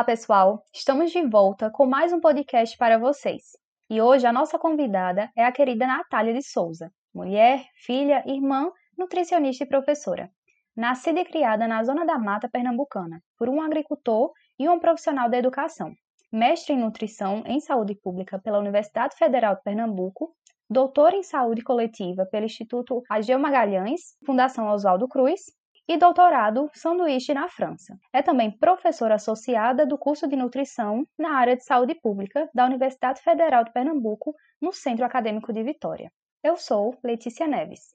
Olá, pessoal! Estamos de volta com mais um podcast para vocês. E hoje a nossa convidada é a querida Natália de Souza, mulher, filha, irmã, nutricionista e professora. Nascida e criada na Zona da Mata Pernambucana, por um agricultor e um profissional da educação. Mestre em nutrição em saúde pública pela Universidade Federal de Pernambuco, doutora em saúde coletiva pelo Instituto Ageu Magalhães, Fundação Oswaldo Cruz e doutorado sanduíche na França. É também professora associada do curso de nutrição na área de saúde pública da Universidade Federal de Pernambuco, no Centro Acadêmico de Vitória. Eu sou Letícia Neves.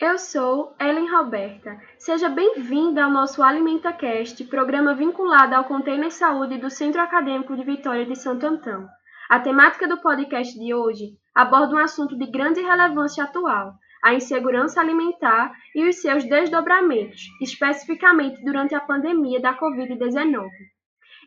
Eu sou Ellen Roberta. Seja bem-vinda ao nosso AlimentaCast, programa vinculado ao Container Saúde do Centro Acadêmico de Vitória de Santo Antão. A temática do podcast de hoje aborda um assunto de grande relevância atual, a insegurança alimentar e os seus desdobramentos, especificamente durante a pandemia da Covid-19.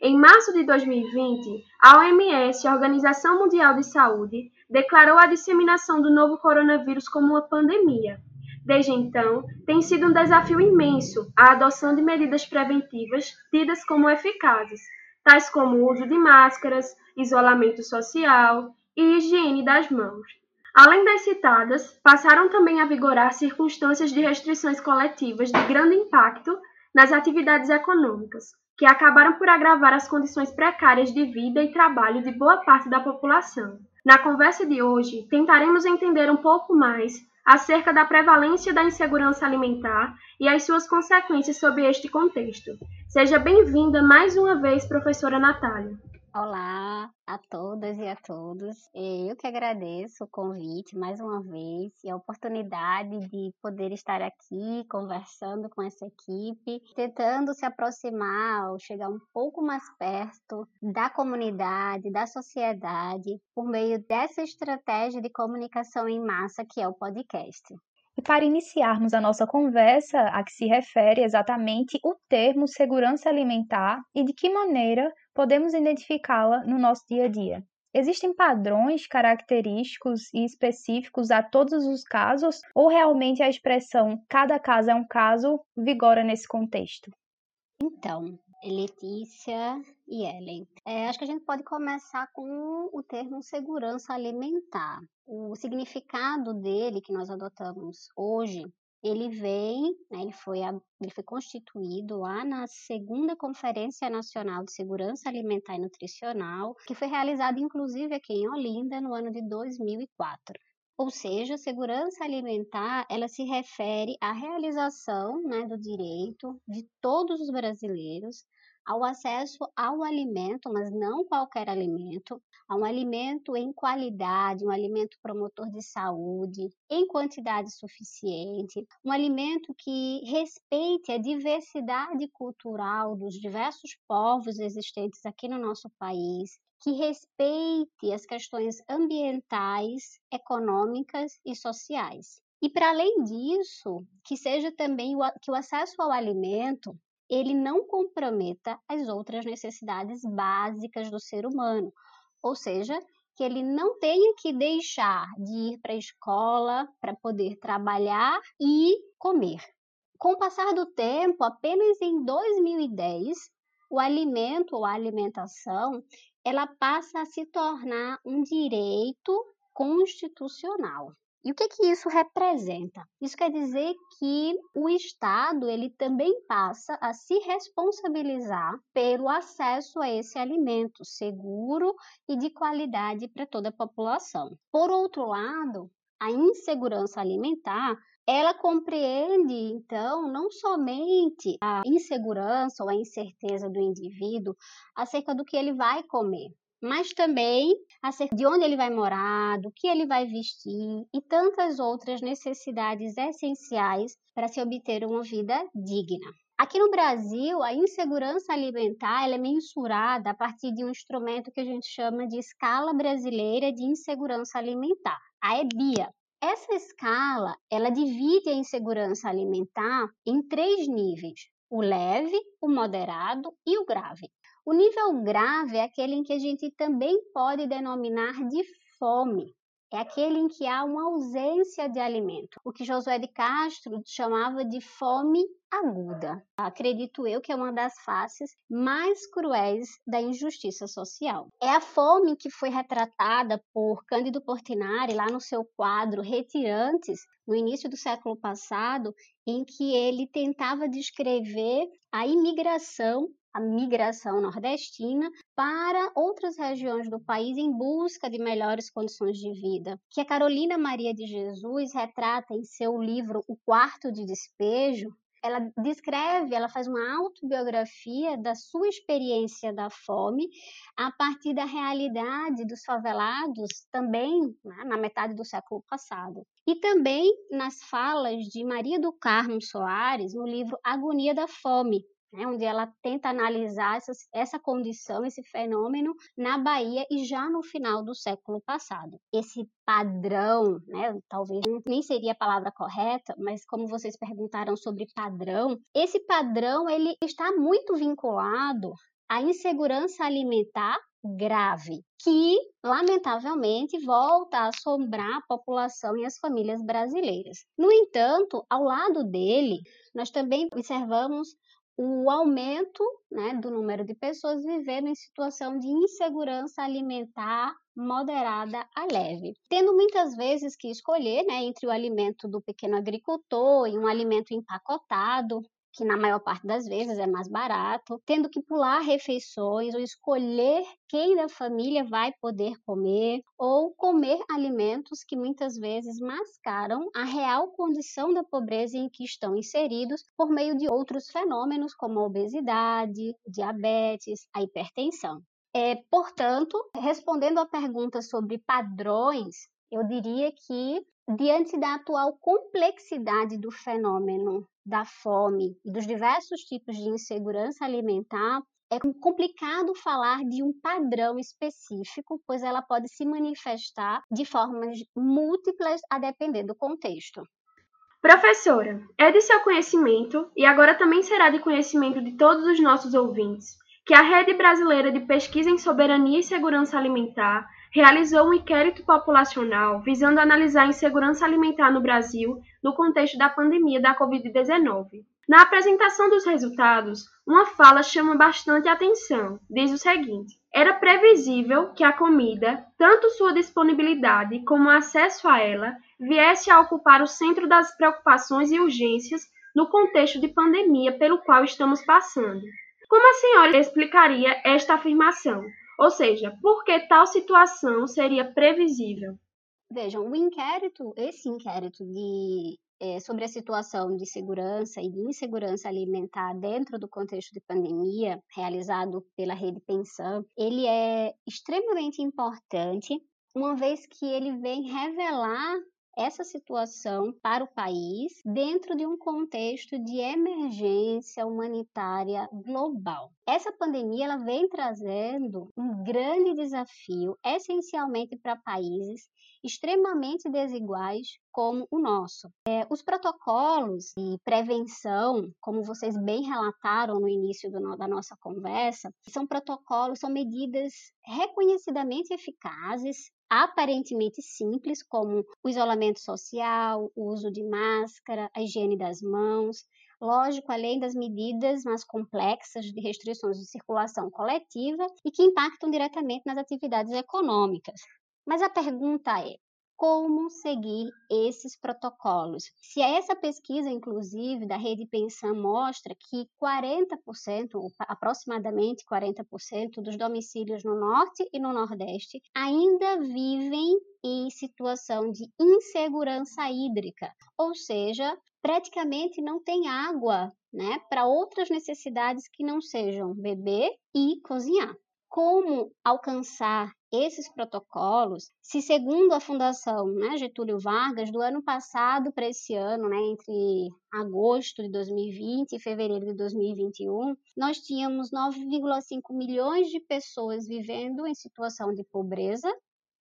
Em março de 2020, a OMS, a Organização Mundial de Saúde, declarou a disseminação do novo coronavírus como uma pandemia Desde então, tem sido um desafio imenso a adoção de medidas preventivas tidas como eficazes, tais como o uso de máscaras, isolamento social e higiene das mãos. Além das citadas, passaram também a vigorar circunstâncias de restrições coletivas de grande impacto nas atividades econômicas, que acabaram por agravar as condições precárias de vida e trabalho de boa parte da população. Na conversa de hoje, tentaremos entender um pouco mais acerca da prevalência da insegurança alimentar e as suas consequências sob este contexto. Seja bem-vinda mais uma vez, professora Natália. Olá a todas e a todos. Eu que agradeço o convite mais uma vez e a oportunidade de poder estar aqui conversando com essa equipe, tentando se aproximar ou chegar um pouco mais perto da comunidade, da sociedade, por meio dessa estratégia de comunicação em massa que é o podcast. Para iniciarmos a nossa conversa, a que se refere exatamente o termo segurança alimentar e de que maneira podemos identificá-la no nosso dia a dia. Existem padrões característicos e específicos a todos os casos, ou realmente a expressão cada caso é um caso vigora nesse contexto? Então, Letícia e Ellen. É, acho que a gente pode começar com o termo segurança alimentar. O significado dele que nós adotamos hoje, ele vem, né, ele, foi, ele foi constituído lá na segunda Conferência Nacional de Segurança Alimentar e Nutricional, que foi realizada inclusive aqui em Olinda no ano de 2004. Ou seja, segurança alimentar, ela se refere à realização né, do direito de todos os brasileiros ao acesso ao alimento, mas não qualquer alimento, a um alimento em qualidade, um alimento promotor de saúde, em quantidade suficiente, um alimento que respeite a diversidade cultural dos diversos povos existentes aqui no nosso país, que respeite as questões ambientais, econômicas e sociais. E para além disso, que seja também o, que o acesso ao alimento ele não comprometa as outras necessidades básicas do ser humano, ou seja, que ele não tenha que deixar de ir para a escola para poder trabalhar e comer. Com o passar do tempo, apenas em 2010, o alimento ou a alimentação ela passa a se tornar um direito constitucional. E o que, que isso representa? Isso quer dizer que o Estado ele também passa a se responsabilizar pelo acesso a esse alimento seguro e de qualidade para toda a população. Por outro lado, a insegurança alimentar ela compreende, então, não somente a insegurança ou a incerteza do indivíduo acerca do que ele vai comer, mas também acerca de onde ele vai morar, do que ele vai vestir e tantas outras necessidades essenciais para se obter uma vida digna. Aqui no Brasil, a insegurança alimentar é mensurada a partir de um instrumento que a gente chama de Escala Brasileira de Insegurança Alimentar, a EBIA. Essa escala, ela divide a insegurança alimentar em três níveis: o leve, o moderado e o grave. O nível grave é aquele em que a gente também pode denominar de fome, é aquele em que há uma ausência de alimento, o que Josué de Castro chamava de fome aguda. Acredito eu que é uma das faces mais cruéis da injustiça social. É a fome que foi retratada por Cândido Portinari lá no seu quadro Retirantes, no início do século passado, em que ele tentava descrever a imigração a migração nordestina para outras regiões do país em busca de melhores condições de vida, que a Carolina Maria de Jesus retrata em seu livro O Quarto de Despejo. Ela descreve, ela faz uma autobiografia da sua experiência da fome a partir da realidade dos favelados também né, na metade do século passado. E também nas falas de Maria do Carmo Soares no livro Agonia da Fome, né, onde ela tenta analisar essa, essa condição, esse fenômeno na Bahia e já no final do século passado. Esse padrão, né, talvez nem seria a palavra correta, mas como vocês perguntaram sobre padrão, esse padrão ele está muito vinculado à insegurança alimentar grave, que lamentavelmente volta a assombrar a população e as famílias brasileiras. No entanto, ao lado dele, nós também observamos o aumento né, do número de pessoas vivendo em situação de insegurança alimentar moderada a leve, tendo muitas vezes que escolher né, entre o alimento do pequeno agricultor e um alimento empacotado, que na maior parte das vezes é mais barato, tendo que pular refeições ou escolher quem da família vai poder comer, ou comer alimentos que muitas vezes mascaram a real condição da pobreza em que estão inseridos por meio de outros fenômenos como a obesidade, diabetes, a hipertensão. É, portanto, respondendo à pergunta sobre padrões, eu diria que, diante da atual complexidade do fenômeno da fome e dos diversos tipos de insegurança alimentar, é complicado falar de um padrão específico, pois ela pode se manifestar de formas múltiplas a depender do contexto. Professora, é de seu conhecimento, e agora também será de conhecimento de todos os nossos ouvintes, que a Rede Brasileira de Pesquisa em Soberania e Segurança Alimentar realizou um inquérito populacional visando analisar a insegurança alimentar no Brasil no contexto da pandemia da Covid-19. Na apresentação dos resultados, uma fala chama bastante atenção. Diz o seguinte: era previsível que a comida, tanto sua disponibilidade como o acesso a ela, viesse a ocupar o centro das preocupações e urgências no contexto de pandemia pelo qual estamos passando. Como a senhora explicaria esta afirmação? Ou seja, por que tal situação seria previsível? Vejam, o inquérito, esse inquérito de, é, sobre a situação de segurança e de insegurança alimentar dentro do contexto de pandemia, realizado pela Rede Pensão, ele é extremamente importante, uma vez que ele vem revelar essa situação para o país dentro de um contexto de emergência humanitária global. Essa pandemia ela vem trazendo um grande desafio, essencialmente para países extremamente desiguais como o nosso. É, os protocolos de prevenção, como vocês bem relataram no início do, da nossa conversa, são protocolos, são medidas reconhecidamente eficazes aparentemente simples, como o isolamento social, o uso de máscara, a higiene das mãos, lógico, além das medidas mais complexas de restrições de circulação coletiva e que impactam diretamente nas atividades econômicas. Mas a pergunta é: como seguir esses protocolos. Se essa pesquisa, inclusive, da Rede Pensão mostra que 40%, aproximadamente 40% dos domicílios no Norte e no Nordeste ainda vivem em situação de insegurança hídrica, ou seja, praticamente não tem água né, para outras necessidades que não sejam beber e cozinhar. Como alcançar esses protocolos, se segundo a Fundação né, Getúlio Vargas, do ano passado para esse ano, né, entre agosto de 2020 e fevereiro de 2021, nós tínhamos 9,5 milhões de pessoas vivendo em situação de pobreza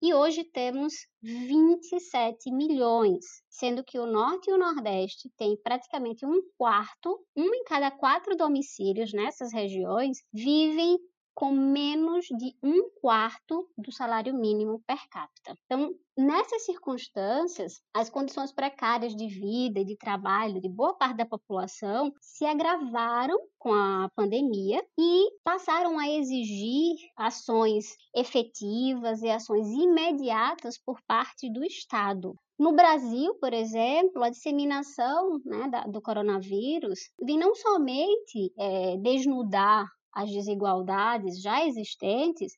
e hoje temos 27 milhões, sendo que o Norte e o Nordeste têm praticamente um quarto, um em cada quatro domicílios nessas regiões vivem com menos de um quarto do salário mínimo per capita. Então, nessas circunstâncias, as condições precárias de vida e de trabalho de boa parte da população se agravaram com a pandemia e passaram a exigir ações efetivas e ações imediatas por parte do Estado. No Brasil, por exemplo, a disseminação né, da, do coronavírus vem não somente é, desnudar as desigualdades já existentes,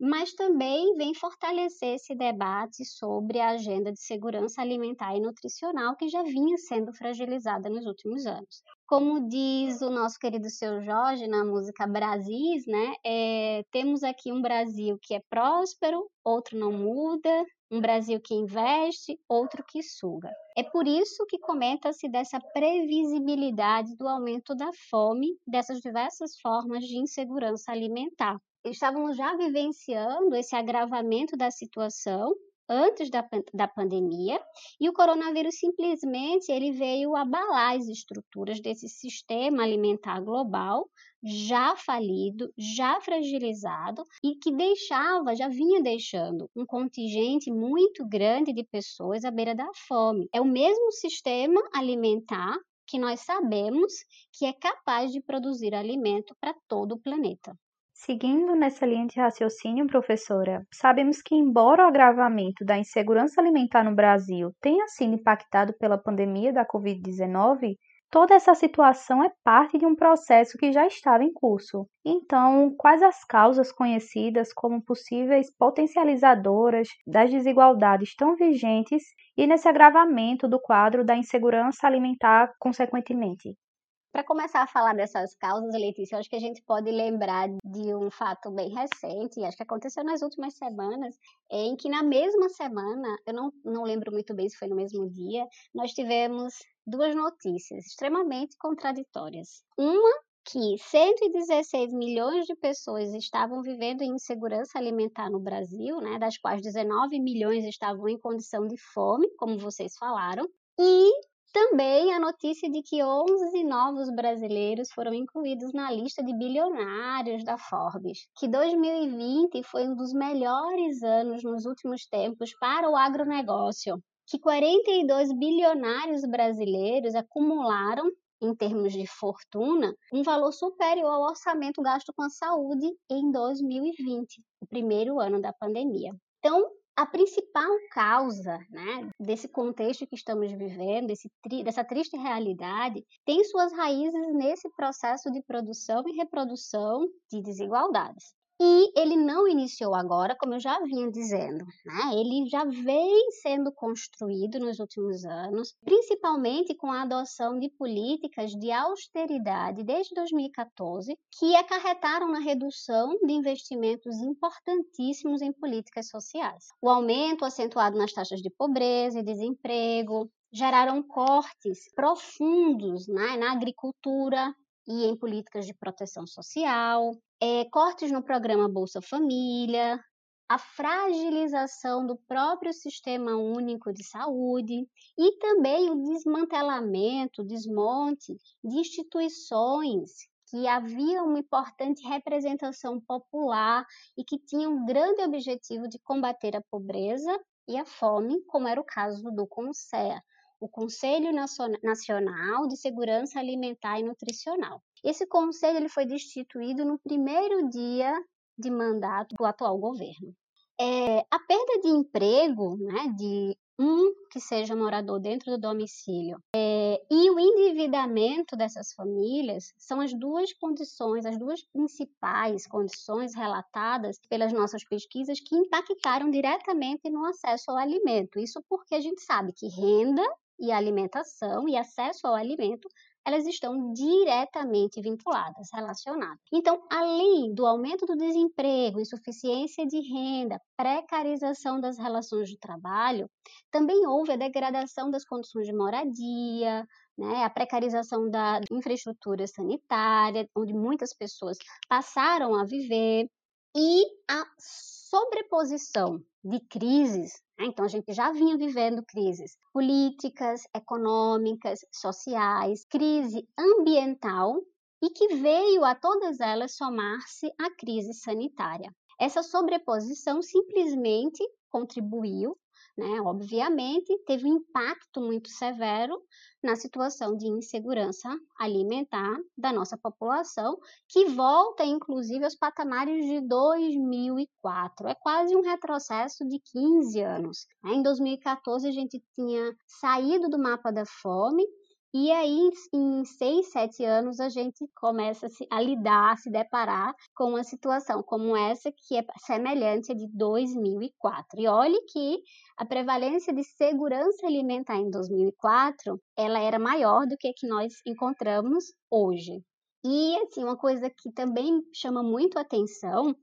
mas também vem fortalecer esse debate sobre a agenda de segurança alimentar e nutricional que já vinha sendo fragilizada nos últimos anos. Como diz o nosso querido seu Jorge na música Brasis, né, é, temos aqui um Brasil que é próspero, outro não muda, um Brasil que investe, outro que suga. É por isso que comenta-se dessa previsibilidade do aumento da fome, dessas diversas formas de insegurança alimentar. Estávamos já vivenciando esse agravamento da situação antes da, da pandemia e o coronavírus simplesmente ele veio abalar as estruturas desse sistema alimentar global, já falido, já fragilizado e que deixava, já vinha deixando um contingente muito grande de pessoas à beira da fome. É o mesmo sistema alimentar que nós sabemos que é capaz de produzir alimento para todo o planeta. Seguindo nessa linha de raciocínio, professora, sabemos que, embora o agravamento da insegurança alimentar no Brasil tenha sido impactado pela pandemia da Covid-19, Toda essa situação é parte de um processo que já estava em curso. Então, quais as causas conhecidas como possíveis potencializadoras das desigualdades tão vigentes e nesse agravamento do quadro da insegurança alimentar consequentemente? Para começar a falar dessas causas, Letícia, eu acho que a gente pode lembrar de um fato bem recente, acho que aconteceu nas últimas semanas, em que na mesma semana, eu não, não lembro muito bem se foi no mesmo dia, nós tivemos duas notícias extremamente contraditórias. Uma que 116 milhões de pessoas estavam vivendo em insegurança alimentar no Brasil, né, das quais 19 milhões estavam em condição de fome, como vocês falaram, e também a notícia de que 11 novos brasileiros foram incluídos na lista de bilionários da Forbes, que 2020 foi um dos melhores anos nos últimos tempos para o agronegócio, que 42 bilionários brasileiros acumularam em termos de fortuna, um valor superior ao orçamento gasto com a saúde em 2020, o primeiro ano da pandemia. Então, a principal causa né, desse contexto que estamos vivendo, dessa triste realidade, tem suas raízes nesse processo de produção e reprodução de desigualdades. E ele não iniciou agora, como eu já vinha dizendo, né? ele já vem sendo construído nos últimos anos, principalmente com a adoção de políticas de austeridade desde 2014, que acarretaram na redução de investimentos importantíssimos em políticas sociais. O aumento acentuado nas taxas de pobreza e desemprego, geraram cortes profundos né, na agricultura, e em políticas de proteção social, é, cortes no programa Bolsa Família, a fragilização do próprio sistema único de saúde e também o desmantelamento, desmonte de instituições que haviam uma importante representação popular e que tinham um grande objetivo de combater a pobreza e a fome, como era o caso do CONSEA, o Conselho Nacional de Segurança Alimentar e Nutricional. Esse conselho ele foi destituído no primeiro dia de mandato do atual governo. É, a perda de emprego né, de um que seja morador dentro do domicílio é, e o endividamento dessas famílias são as duas condições, as duas principais condições relatadas pelas nossas pesquisas que impactaram diretamente no acesso ao alimento. Isso porque a gente sabe que renda e alimentação e acesso ao alimento elas estão diretamente vinculadas, relacionadas. Então, além do aumento do desemprego, insuficiência de renda, precarização das relações de trabalho, também houve a degradação das condições de moradia, né, a precarização da infraestrutura sanitária, onde muitas pessoas passaram a viver, e a sobreposição de crises, né? então a gente já vinha vivendo crises políticas, econômicas, sociais, crise ambiental e que veio a todas elas somar-se a crise sanitária. Essa sobreposição simplesmente contribuiu né, obviamente, teve um impacto muito severo na situação de insegurança alimentar da nossa população, que volta inclusive aos patamares de 2004. É quase um retrocesso de 15 anos. Né. Em 2014, a gente tinha saído do mapa da fome e aí, em seis, sete anos, a gente começa a lidar, a se deparar com uma situação como essa, que é semelhante à de 2004. E olhe que a prevalência de segurança alimentar em 2004, ela era maior do que a que nós encontramos hoje. E, assim, uma coisa que também chama muito atenção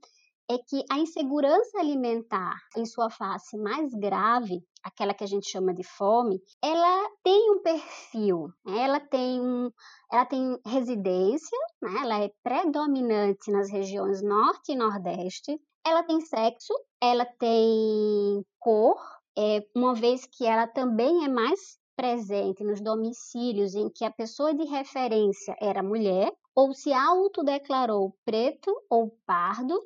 é que a insegurança alimentar, em sua face mais grave, aquela que a gente chama de fome, ela tem um perfil, né? ela tem um, ela tem residência, né? ela é predominante nas regiões norte e nordeste, ela tem sexo, ela tem cor, é, uma vez que ela também é mais presente nos domicílios em que a pessoa de referência era mulher, ou se autodeclarou preto ou pardo,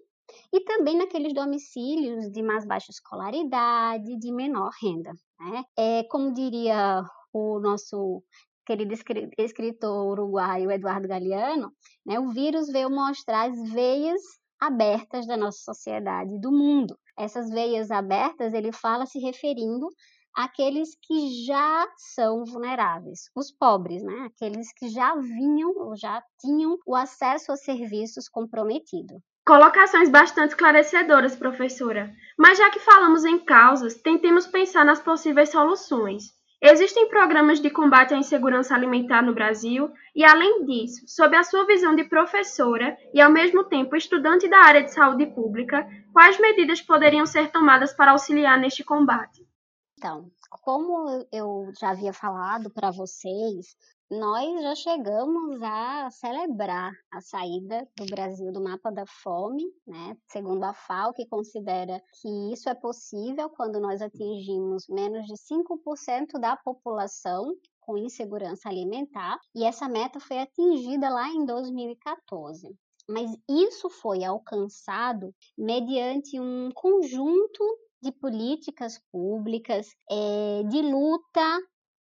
e também naqueles domicílios de mais baixa escolaridade, de menor renda. Né? É, como diria o nosso querido escritor uruguaio Eduardo Galeano, né, o vírus veio mostrar as veias abertas da nossa sociedade, do mundo. Essas veias abertas ele fala se referindo àqueles que já são vulneráveis, os pobres, né? aqueles que já vinham ou já tinham o acesso a serviços comprometido. Colocações bastante esclarecedoras, professora. Mas já que falamos em causas, tentemos pensar nas possíveis soluções. Existem programas de combate à insegurança alimentar no Brasil e, além disso, sob a sua visão de professora e, ao mesmo tempo, estudante da área de saúde pública, quais medidas poderiam ser tomadas para auxiliar neste combate? Então, como eu já havia falado para vocês, nós já chegamos a celebrar a saída do Brasil do mapa da fome, né? Segundo a FAO, que considera que isso é possível quando nós atingimos menos de 5% da população com insegurança alimentar, e essa meta foi atingida lá em 2014. Mas isso foi alcançado mediante um conjunto de políticas públicas, é, de luta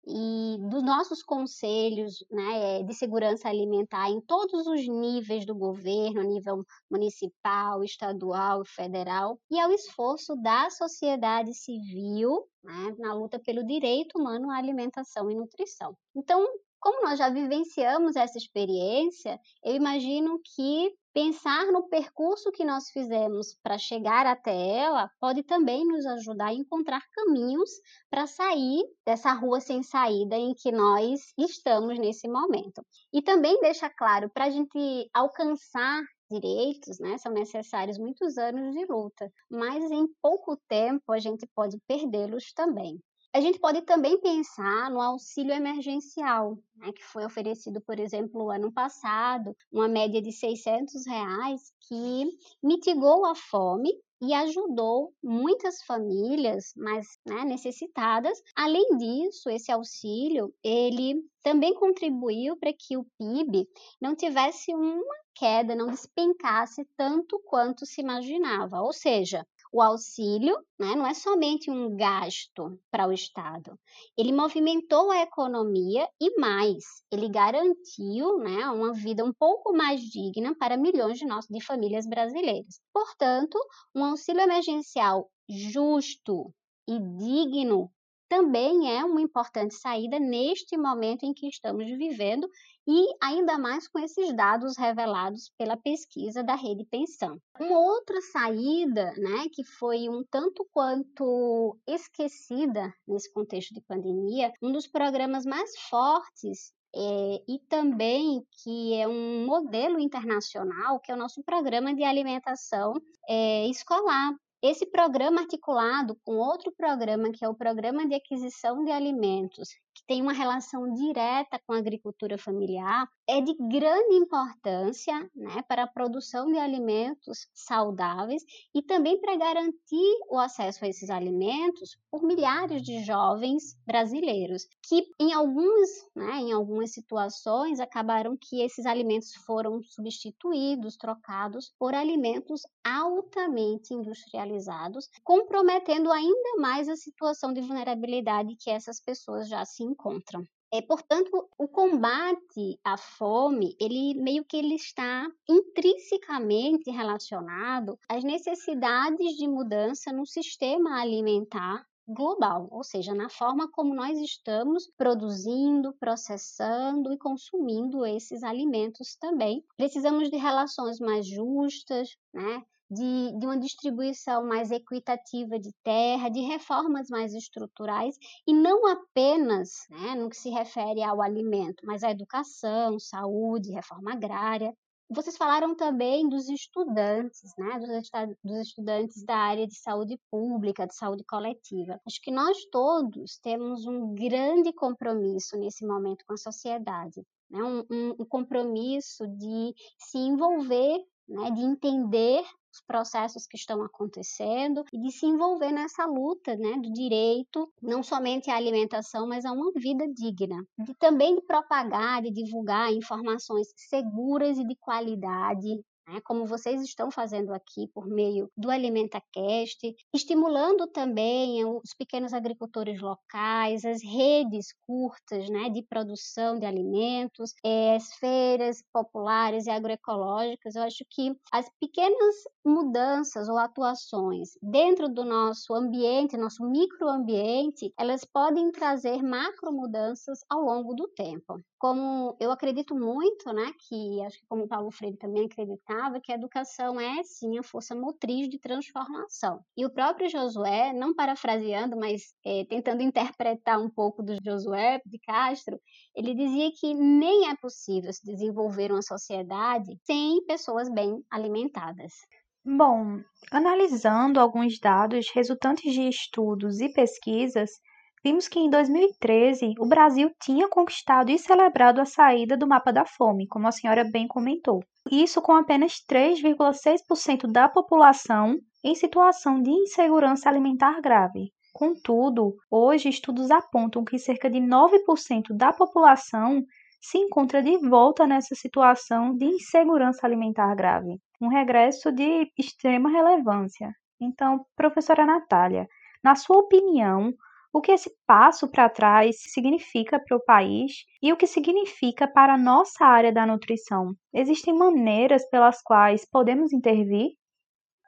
e dos nossos conselhos né, de segurança alimentar em todos os níveis do governo, nível municipal, estadual, federal, e ao esforço da sociedade civil né, na luta pelo direito humano à alimentação e nutrição. Então, como nós já vivenciamos essa experiência, eu imagino que pensar no percurso que nós fizemos para chegar até ela pode também nos ajudar a encontrar caminhos para sair dessa rua sem saída em que nós estamos nesse momento. E também deixa claro, para a gente alcançar direitos, né, são necessários muitos anos de luta, mas em pouco tempo a gente pode perdê-los também. A gente pode também pensar no auxílio emergencial, né, que foi oferecido, por exemplo, ano passado, uma média de 600 reais, que mitigou a fome e ajudou muitas famílias mais né, necessitadas. Além disso, esse auxílio ele também contribuiu para que o PIB não tivesse uma queda, não despencasse tanto quanto se imaginava. Ou seja, o auxílio né, não é somente um gasto para o Estado, ele movimentou a economia e mais, ele garantiu né, uma vida um pouco mais digna para milhões de, nós, de famílias brasileiras. Portanto, um auxílio emergencial justo e digno também é uma importante saída neste momento em que estamos vivendo e ainda mais com esses dados revelados pela pesquisa da Rede Pensão. Uma outra saída, né, que foi um tanto quanto esquecida nesse contexto de pandemia, um dos programas mais fortes é, e também que é um modelo internacional, que é o nosso programa de alimentação é, escolar. Esse programa articulado com outro programa, que é o Programa de Aquisição de Alimentos, tem uma relação direta com a agricultura familiar, é de grande importância né, para a produção de alimentos saudáveis e também para garantir o acesso a esses alimentos por milhares de jovens brasileiros, que em, alguns, né, em algumas situações acabaram que esses alimentos foram substituídos, trocados por alimentos altamente industrializados, comprometendo ainda mais a situação de vulnerabilidade que essas pessoas já se encontram. É, portanto, o combate à fome, ele meio que ele está intrinsecamente relacionado às necessidades de mudança no sistema alimentar global, ou seja, na forma como nós estamos produzindo, processando e consumindo esses alimentos também. Precisamos de relações mais justas, né? De, de uma distribuição mais equitativa de terra, de reformas mais estruturais, e não apenas né, no que se refere ao alimento, mas à educação, saúde, reforma agrária. Vocês falaram também dos estudantes, né, dos estudantes da área de saúde pública, de saúde coletiva. Acho que nós todos temos um grande compromisso nesse momento com a sociedade, né, um, um, um compromisso de se envolver né, de entender os processos que estão acontecendo e de se envolver nessa luta né, do direito, não somente à alimentação, mas a uma vida digna. De também de propagar, de divulgar informações seguras e de qualidade né, como vocês estão fazendo aqui por meio do AlimentaCast, estimulando também os pequenos agricultores locais, as redes curtas né, de produção de alimentos, eh, as feiras populares e agroecológicas. Eu acho que as pequenas mudanças ou atuações dentro do nosso ambiente, nosso microambiente, elas podem trazer macro mudanças ao longo do tempo. Como eu acredito muito, né, que acho que como Paulo Freire também que a educação é sim a força motriz de transformação. E o próprio Josué, não parafraseando, mas é, tentando interpretar um pouco do Josué de Castro, ele dizia que nem é possível se desenvolver uma sociedade sem pessoas bem alimentadas. Bom, analisando alguns dados resultantes de estudos e pesquisas, vimos que em 2013 o Brasil tinha conquistado e celebrado a saída do mapa da fome, como a senhora bem comentou. Isso com apenas 3,6% da população em situação de insegurança alimentar grave. Contudo, hoje estudos apontam que cerca de 9% da população se encontra de volta nessa situação de insegurança alimentar grave, um regresso de extrema relevância. Então, professora Natália, na sua opinião, o que esse passo para trás significa para o país e o que significa para a nossa área da nutrição. Existem maneiras pelas quais podemos intervir?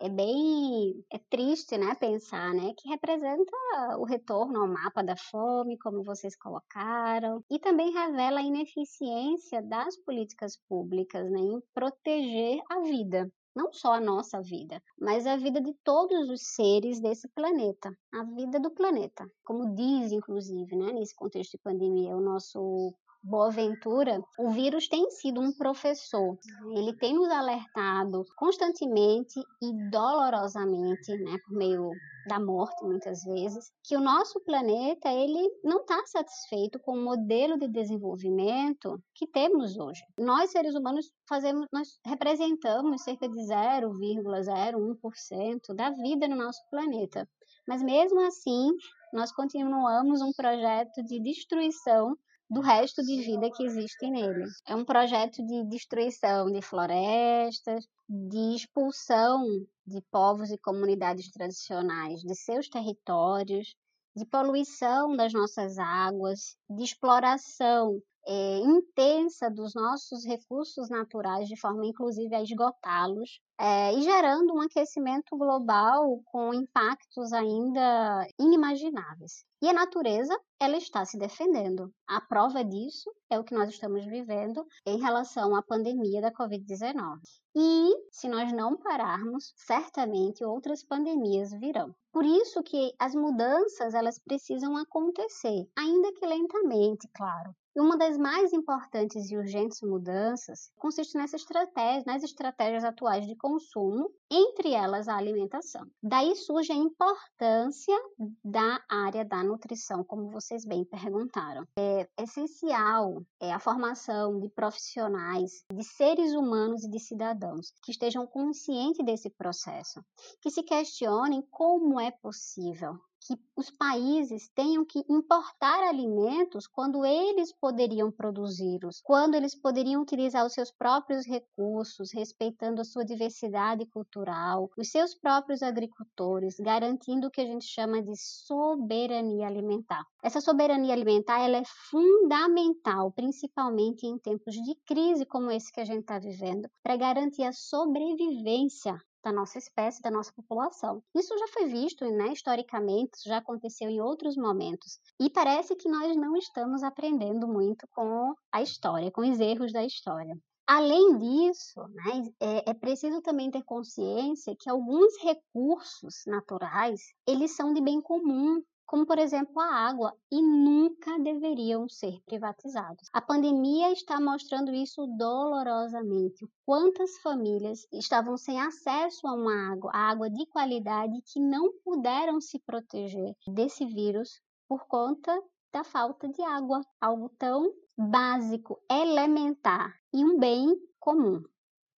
É bem é triste, né, pensar, né, que representa o retorno ao mapa da fome, como vocês colocaram, e também revela a ineficiência das políticas públicas, né, em proteger a vida não só a nossa vida, mas a vida de todos os seres desse planeta, a vida do planeta. Como diz, inclusive, né, nesse contexto de pandemia, o nosso Boaventura, o vírus tem sido um professor. Ele tem nos alertado constantemente e dolorosamente, né, por meio da morte muitas vezes, que o nosso planeta ele não está satisfeito com o modelo de desenvolvimento que temos hoje. Nós seres humanos fazemos, nós representamos cerca de 0,01% da vida no nosso planeta. Mas mesmo assim, nós continuamos um projeto de destruição do resto de vida que existe nele. É um projeto de destruição de florestas, de expulsão de povos e comunidades tradicionais de seus territórios, de poluição das nossas águas, de exploração é, intensa dos nossos recursos naturais, de forma inclusive a esgotá-los, é, e gerando um aquecimento global com impactos ainda inimagináveis. E a natureza, ela está se defendendo. A prova disso é o que nós estamos vivendo em relação à pandemia da Covid-19. E se nós não pararmos, certamente outras pandemias virão. Por isso que as mudanças, elas precisam acontecer, ainda que lentamente, claro E uma das mais importantes e urgentes mudanças consiste nessa estratégia, nas estratégias atuais de consumo, entre elas a alimentação. Daí surge a importância da área da nutrição, como vocês bem perguntaram. É essencial é a formação de profissionais, de seres humanos e de cidadãos que estejam conscientes desse processo, que se questionem como é possível que os países tenham que importar alimentos quando eles poderiam produzi-los, quando eles poderiam utilizar os seus próprios recursos, respeitando a sua diversidade cultural, os seus próprios agricultores, garantindo o que a gente chama de soberania alimentar. Essa soberania alimentar ela é fundamental, principalmente em tempos de crise como esse que a gente está vivendo, para garantir a sobrevivência da nossa espécie, da nossa população. Isso já foi visto, né, historicamente, já aconteceu em outros momentos. E parece que nós não estamos aprendendo muito com a história, com os erros da história. Além disso, né, é, é, preciso também ter consciência que alguns recursos naturais eles são de bem comum como por exemplo a água, e nunca deveriam ser privatizados. A pandemia está mostrando isso dolorosamente. Quantas famílias estavam sem acesso a uma água, a água de qualidade, que não puderam se proteger desse vírus por conta da falta de água, algo tão básico, elementar e um bem comum.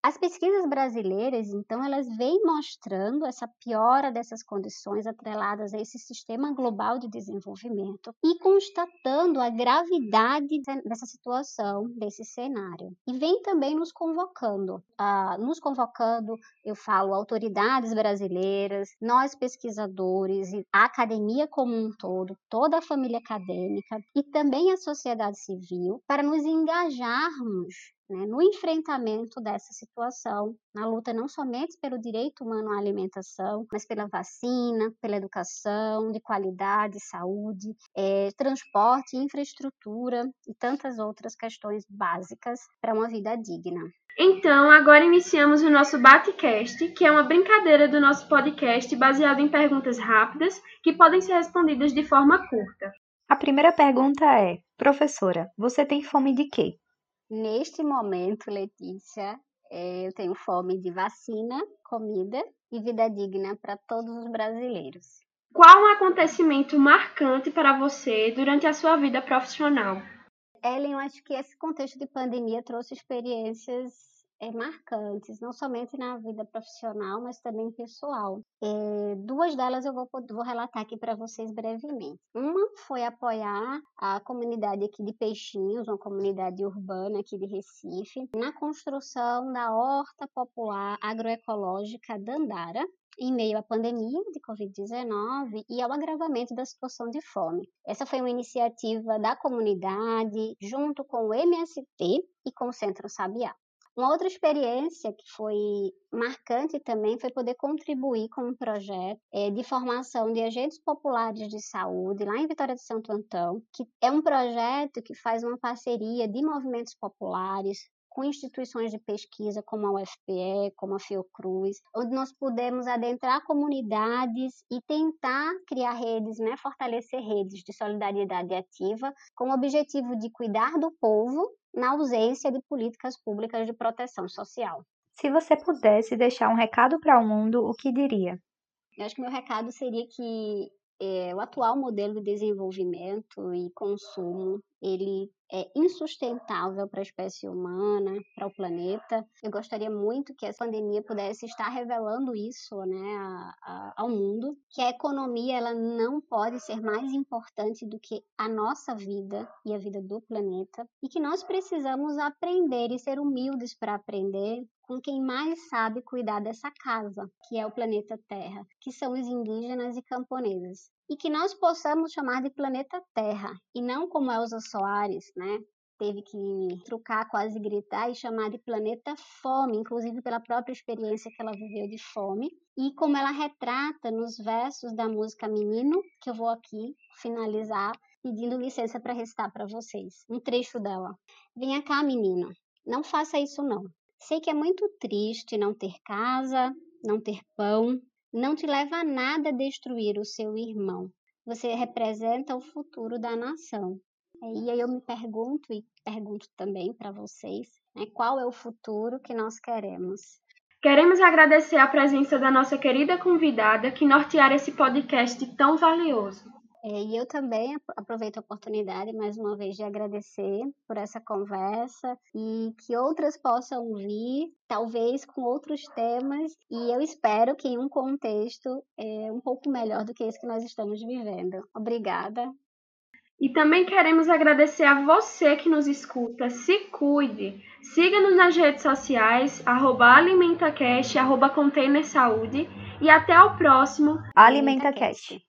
As pesquisas brasileiras, então, elas vêm mostrando essa piora dessas condições atreladas a esse sistema global de desenvolvimento e constatando a gravidade dessa situação, desse cenário. E vem também nos convocando, uh, nos convocando, eu falo, autoridades brasileiras, nós pesquisadores, a academia como um todo, toda a família acadêmica e também a sociedade civil, para nos engajarmos né, no enfrentamento dessa situação, na luta não somente pelo direito humano à alimentação, mas pela vacina, pela educação de qualidade, saúde, é, transporte, infraestrutura e tantas outras questões básicas para uma vida digna. Então, agora iniciamos o nosso Batecast, que é uma brincadeira do nosso podcast baseado em perguntas rápidas que podem ser respondidas de forma curta. A primeira pergunta é: Professora, você tem fome de quê? Neste momento, Letícia, é, eu tenho fome de vacina, comida e vida digna para todos os brasileiros. Qual um acontecimento marcante para você durante a sua vida profissional? Ellen, eu acho que esse contexto de pandemia trouxe experiências é, marcantes, não somente na vida profissional, mas também pessoal. É, duas delas eu vou, vou relatar aqui para vocês brevemente. Uma foi apoiar a comunidade aqui de Peixinhos, uma comunidade urbana aqui de Recife, na construção da horta popular agroecológica Dandara, em meio à pandemia de Covid-19 e ao agravamento da situação de fome. Essa foi uma iniciativa da comunidade, junto com o MST e com o Centro Sabiá. Uma outra experiência que foi marcante também foi poder contribuir com um projeto é, de formação de agentes populares de saúde lá em Vitória de Santo Antão, que é um projeto que faz uma parceria de movimentos populares, com instituições de pesquisa como a UFPE, como a Fiocruz, onde nós pudemos adentrar comunidades e tentar criar redes, né, fortalecer redes de solidariedade ativa, com o objetivo de cuidar do povo na ausência de políticas públicas de proteção social. Se você pudesse deixar um recado para o mundo, o que diria? Eu acho que meu recado seria que é, o atual modelo de desenvolvimento e consumo ele é insustentável para a espécie humana, para o planeta. Eu gostaria muito que essa pandemia pudesse estar revelando isso né, a, a, ao mundo, que a economia ela não pode ser mais importante do que a nossa vida e a vida do planeta, e que nós precisamos aprender e ser humildes para aprender com quem mais sabe cuidar dessa casa, que é o planeta Terra, que são os indígenas e camponeses. E que nós possamos chamar de planeta Terra, e não como Elza Soares, né? Teve que trucar, quase gritar e chamar de planeta fome, inclusive pela própria experiência que ela viveu de fome. E como ela retrata nos versos da música Menino, que eu vou aqui finalizar pedindo licença para recitar para vocês. Um trecho dela. Venha cá, menino. Não faça isso não. Sei que é muito triste não ter casa, não ter pão, não te leva a nada destruir o seu irmão. Você representa o futuro da nação. E aí eu me pergunto e pergunto também para vocês, né, qual é o futuro que nós queremos? Queremos agradecer a presença da nossa querida convidada que nortear esse podcast tão valioso. É, e eu também aproveito a oportunidade mais uma vez de agradecer por essa conversa e que outras possam vir, talvez com outros temas, e eu espero que em um contexto é, um pouco melhor do que esse que nós estamos vivendo. Obrigada. E também queremos agradecer a você que nos escuta. Se cuide. Siga-nos nas redes sociais, arroba alimentacast, arroba container saúde. E até o próximo AlimentaCast.